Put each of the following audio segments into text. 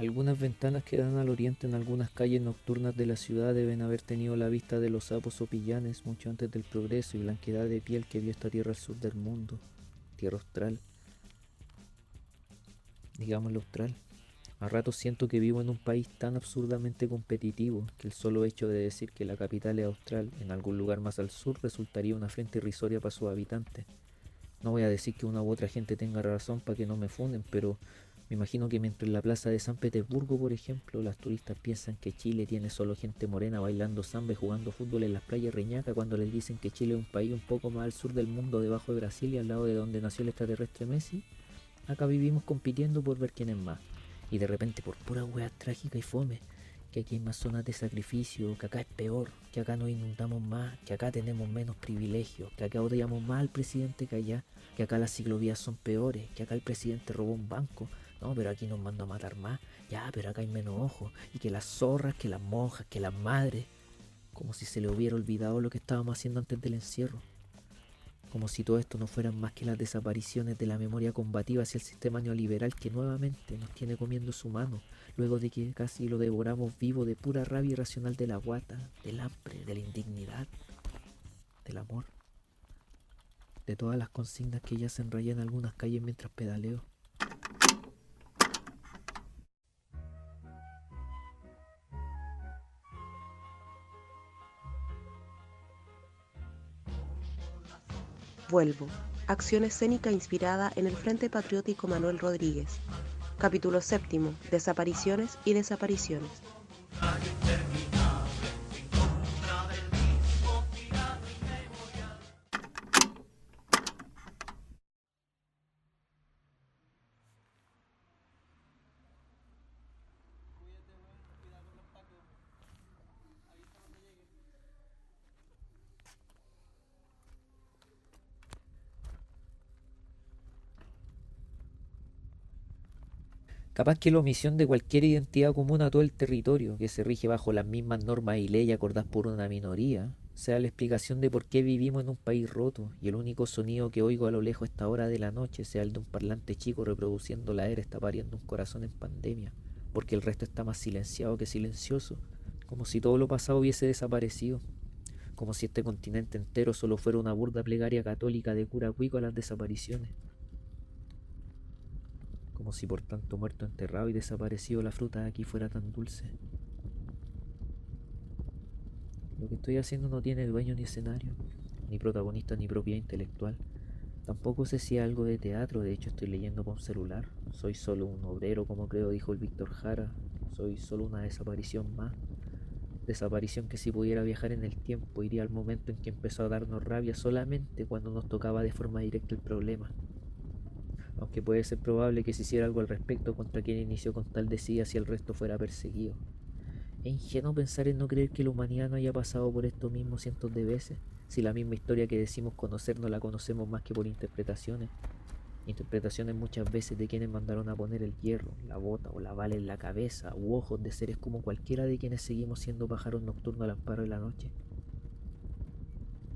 Algunas ventanas que dan al oriente en algunas calles nocturnas de la ciudad deben haber tenido la vista de los sapos o pillanes mucho antes del progreso y blanquedad de piel que vio esta tierra al sur del mundo, tierra austral. Digámoslo austral. A ratos siento que vivo en un país tan absurdamente competitivo que el solo hecho de decir que la capital es austral en algún lugar más al sur resultaría una frente irrisoria para sus habitantes. No voy a decir que una u otra gente tenga razón para que no me funden, pero me imagino que mientras en la plaza de San Petersburgo, por ejemplo, las turistas piensan que Chile tiene solo gente morena bailando samba jugando fútbol en las playas Reñaca cuando les dicen que Chile es un país un poco más al sur del mundo, debajo de Brasil y al lado de donde nació el extraterrestre Messi, acá vivimos compitiendo por ver quién es más. Y de repente por pura wea trágica y fome, que aquí hay más zonas de sacrificio, que acá es peor, que acá nos inundamos más, que acá tenemos menos privilegios, que acá odiamos más al presidente que allá, que acá las ciclovías son peores, que acá el presidente robó un banco. No, pero aquí nos mandó a matar más. Ya, pero acá hay menos ojos. Y que las zorras, que las monjas, que las madres. Como si se le hubiera olvidado lo que estábamos haciendo antes del encierro. Como si todo esto no fueran más que las desapariciones de la memoria combativa hacia el sistema neoliberal que nuevamente nos tiene comiendo su mano, luego de que casi lo devoramos vivo de pura rabia irracional de la guata, del hambre, de la indignidad, del amor de todas las consignas que ya se enrayan en algunas calles mientras pedaleo. Vuelvo. Acción escénica inspirada en el Frente Patriótico Manuel Rodríguez. Capítulo séptimo. Desapariciones y desapariciones. Capaz que la omisión de cualquier identidad común a todo el territorio, que se rige bajo las mismas normas y leyes acordadas por una minoría, sea la explicación de por qué vivimos en un país roto y el único sonido que oigo a lo lejos esta hora de la noche sea el de un parlante chico reproduciendo la era está pariendo un corazón en pandemia, porque el resto está más silenciado que silencioso, como si todo lo pasado hubiese desaparecido, como si este continente entero solo fuera una burda plegaria católica de cura cuico a las desapariciones si por tanto muerto enterrado y desaparecido la fruta de aquí fuera tan dulce. Lo que estoy haciendo no tiene dueño ni escenario, ni protagonista ni propiedad intelectual. Tampoco sé si algo de teatro, de hecho estoy leyendo con celular. Soy solo un obrero, como creo dijo el Víctor Jara. Soy solo una desaparición más. Desaparición que si pudiera viajar en el tiempo iría al momento en que empezó a darnos rabia solamente cuando nos tocaba de forma directa el problema aunque puede ser probable que se hiciera algo al respecto contra quien inició con tal decía si el resto fuera perseguido. Es ingenuo pensar en no creer que la humanidad no haya pasado por esto mismo cientos de veces, si la misma historia que decimos conocer no la conocemos más que por interpretaciones. Interpretaciones muchas veces de quienes mandaron a poner el hierro, la bota o la bala en la cabeza, u ojos de seres como cualquiera de quienes seguimos siendo pájaros nocturnos al amparo de la noche.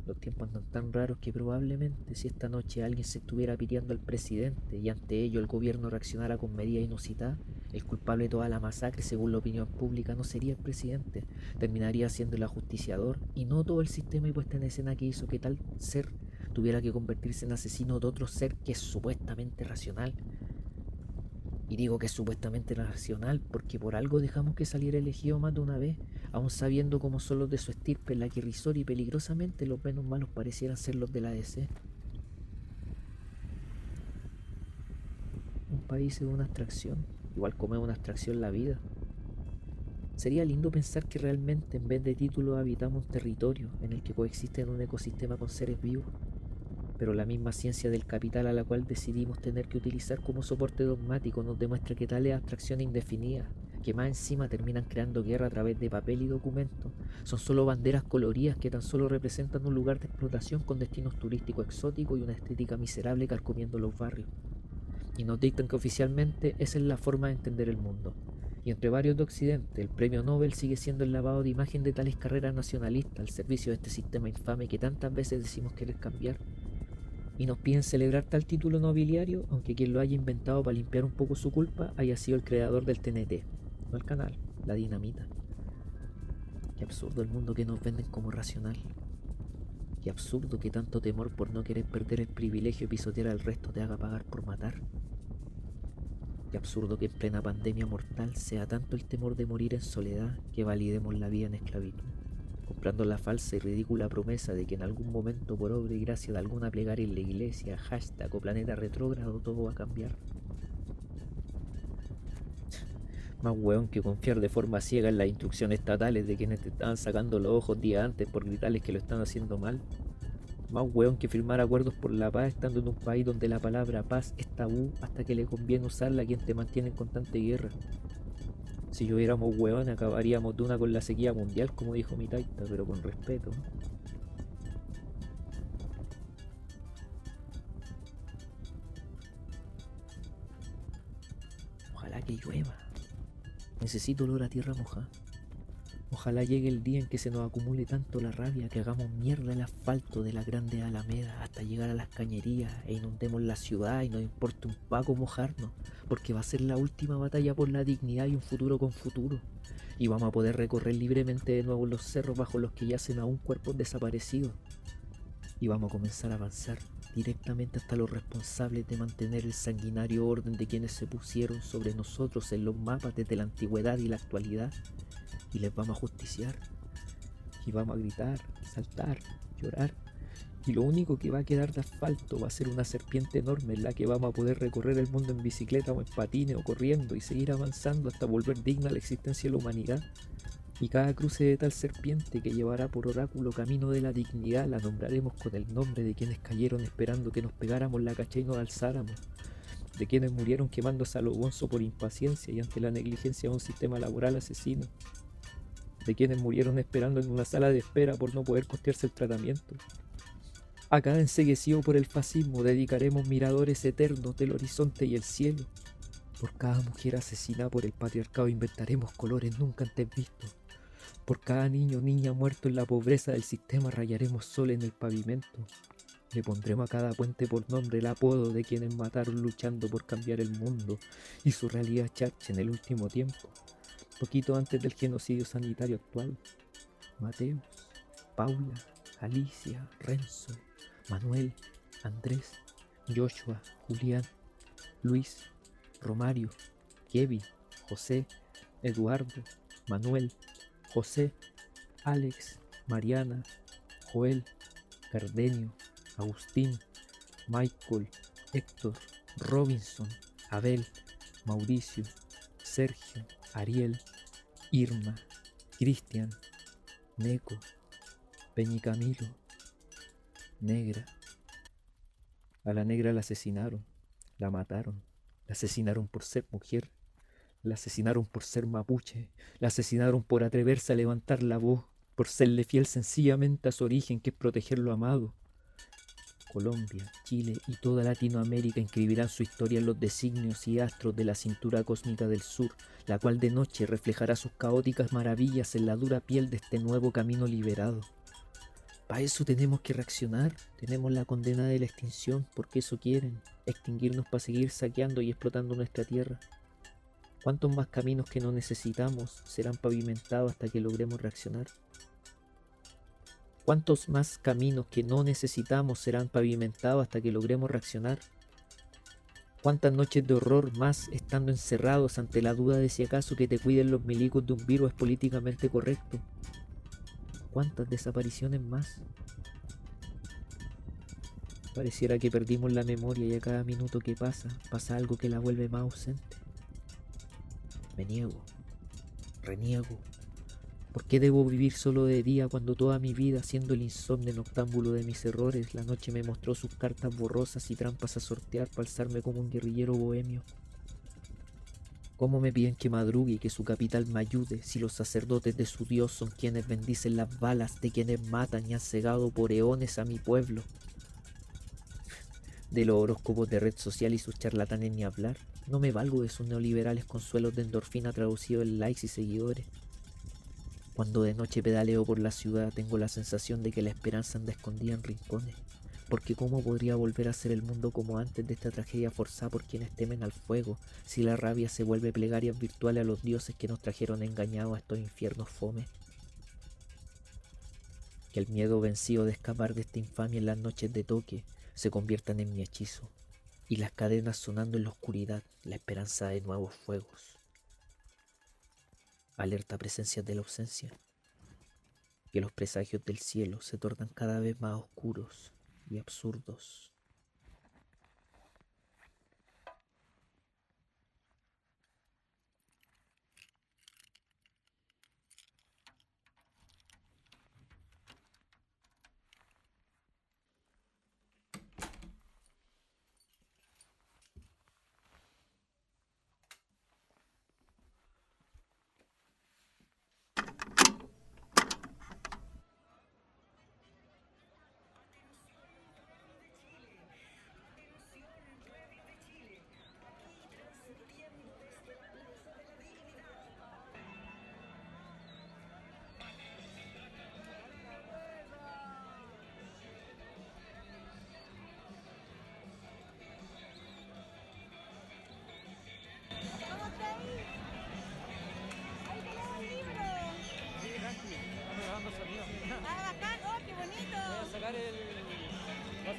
Los tiempos andan tan raros que probablemente si esta noche alguien se estuviera piteando al presidente y ante ello el gobierno reaccionara con medida inusitada, el culpable de toda la masacre, según la opinión pública, no sería el presidente, terminaría siendo el ajusticiador y no todo el sistema y puesta en escena que hizo que tal ser tuviera que convertirse en asesino de otro ser que es supuestamente racional, y digo que es supuestamente racional porque por algo dejamos que saliera elegido más de una vez, aun sabiendo como son los de su estirpe la que risor y peligrosamente los menos malos parecieran ser los de la DC. Un país es una abstracción, igual como es una abstracción la vida. Sería lindo pensar que realmente en vez de títulos habitamos un territorio en el que coexisten un ecosistema con seres vivos pero la misma ciencia del capital a la cual decidimos tener que utilizar como soporte dogmático nos demuestra que tales abstracciones indefinidas, que más encima terminan creando guerra a través de papel y documentos, son solo banderas coloridas que tan solo representan un lugar de explotación con destinos turísticos exóticos y una estética miserable carcomiendo los barrios. Y nos dictan que oficialmente esa es la forma de entender el mundo. Y entre varios de Occidente, el premio Nobel sigue siendo el lavado de imagen de tales carreras nacionalistas al servicio de este sistema infame que tantas veces decimos querer cambiar y nos piden celebrar tal título nobiliario, aunque quien lo haya inventado para limpiar un poco su culpa haya sido el creador del TNT, el canal, la dinamita. Qué absurdo el mundo que nos venden como racional. Qué absurdo que tanto temor por no querer perder el privilegio de pisotear al resto te haga pagar por matar. Qué absurdo que en plena pandemia mortal sea tanto el temor de morir en soledad que validemos la vida en esclavitud comprando la falsa y ridícula promesa de que en algún momento, por obra y gracia de alguna plegaria en la iglesia, hashtag o planeta retrógrado, todo va a cambiar. Más weón que confiar de forma ciega en las instrucciones estatales de quienes te estaban sacando los ojos días antes por gritarles que lo están haciendo mal. Más weón que firmar acuerdos por la paz estando en un país donde la palabra paz es tabú hasta que le conviene usarla a quien te mantiene en constante guerra. Si hubiéramos hueón, acabaríamos de una con la sequía mundial, como dijo mi taita, pero con respeto. Ojalá que llueva. Necesito olor a tierra mojada. Ojalá llegue el día en que se nos acumule tanto la rabia que hagamos mierda el asfalto de la grande alameda hasta llegar a las cañerías e inundemos la ciudad y nos importe un paco mojarnos, porque va a ser la última batalla por la dignidad y un futuro con futuro. Y vamos a poder recorrer libremente de nuevo los cerros bajo los que yacen aún cuerpos desaparecidos. Y vamos a comenzar a avanzar directamente hasta los responsables de mantener el sanguinario orden de quienes se pusieron sobre nosotros en los mapas desde la antigüedad y la actualidad y les vamos a justiciar. Y vamos a gritar, saltar, llorar. Y lo único que va a quedar de asfalto va a ser una serpiente enorme en la que vamos a poder recorrer el mundo en bicicleta o en patines o corriendo y seguir avanzando hasta volver digna la existencia de la humanidad. Y cada cruce de tal serpiente que llevará por oráculo camino de la dignidad la nombraremos con el nombre de quienes cayeron esperando que nos pegáramos la cacha y nos alzáramos de quienes murieron quemándose a lo por impaciencia y ante la negligencia de un sistema laboral asesino, de quienes murieron esperando en una sala de espera por no poder costearse el tratamiento. A cada enseguecido por el fascismo dedicaremos miradores eternos del horizonte y el cielo. Por cada mujer asesinada por el patriarcado inventaremos colores nunca antes vistos. Por cada niño o niña muerto en la pobreza del sistema rayaremos sol en el pavimento. Le pondremos a cada puente por nombre el apodo de quienes mataron luchando por cambiar el mundo y su realidad chacha en el último tiempo poquito antes del genocidio sanitario actual. Mateus, Paula, Alicia, Renzo, Manuel, Andrés, Joshua, Julián, Luis, Romario, Kevin, José, Eduardo, Manuel, José, Alex, Mariana, Joel, Cardenio, Agustín, Michael, Héctor, Robinson, Abel, Mauricio, Sergio, Ariel, Irma, Cristian, Neco, Peñicamilo, Negra. A la negra la asesinaron, la mataron, la asesinaron por ser mujer, la asesinaron por ser mapuche, la asesinaron por atreverse a levantar la voz, por serle fiel sencillamente a su origen que es proteger lo amado, Colombia, Chile y toda Latinoamérica inscribirán su historia en los designios y astros de la cintura cósmica del sur, la cual de noche reflejará sus caóticas maravillas en la dura piel de este nuevo camino liberado. Para eso tenemos que reaccionar, tenemos la condena de la extinción, porque eso quieren, extinguirnos para seguir saqueando y explotando nuestra tierra. ¿Cuántos más caminos que no necesitamos serán pavimentados hasta que logremos reaccionar? ¿Cuántos más caminos que no necesitamos serán pavimentados hasta que logremos reaccionar? ¿Cuántas noches de horror más estando encerrados ante la duda de si acaso que te cuiden los milicos de un virus es políticamente correcto? ¿Cuántas desapariciones más? Pareciera que perdimos la memoria y a cada minuto que pasa pasa algo que la vuelve más ausente. Me niego, reniego, ¿Por qué debo vivir solo de día cuando toda mi vida, siendo el insomnio noctámbulo de mis errores, la noche me mostró sus cartas borrosas y trampas a sortear para alzarme como un guerrillero bohemio? ¿Cómo me piden que madrugue y que su capital me ayude si los sacerdotes de su Dios son quienes bendicen las balas de quienes matan y han cegado por eones a mi pueblo? De los horóscopos de red social y sus charlatanes ni hablar. No me valgo de sus neoliberales consuelos de endorfina traducidos en likes y seguidores. Cuando de noche pedaleo por la ciudad tengo la sensación de que la esperanza anda escondida en rincones, Porque cómo podría volver a ser el mundo como antes de esta tragedia forzada por quienes temen al fuego, si la rabia se vuelve plegaria virtual a los dioses que nos trajeron engañados a estos infiernos fome. Que el miedo vencido de escapar de esta infamia en las noches de toque se conviertan en mi hechizo, y las cadenas sonando en la oscuridad, la esperanza de nuevos fuegos. Alerta presencia de la ausencia, que los presagios del cielo se tornan cada vez más oscuros y absurdos.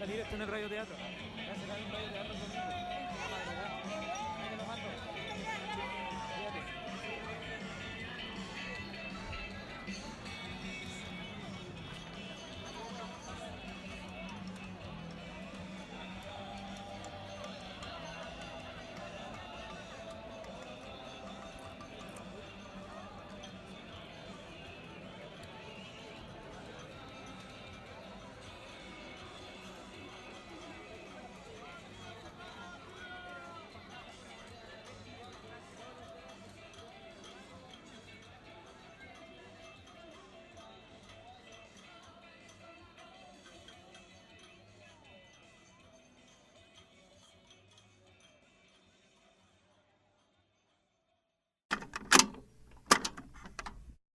salir esto en el radioteatro. Voy a.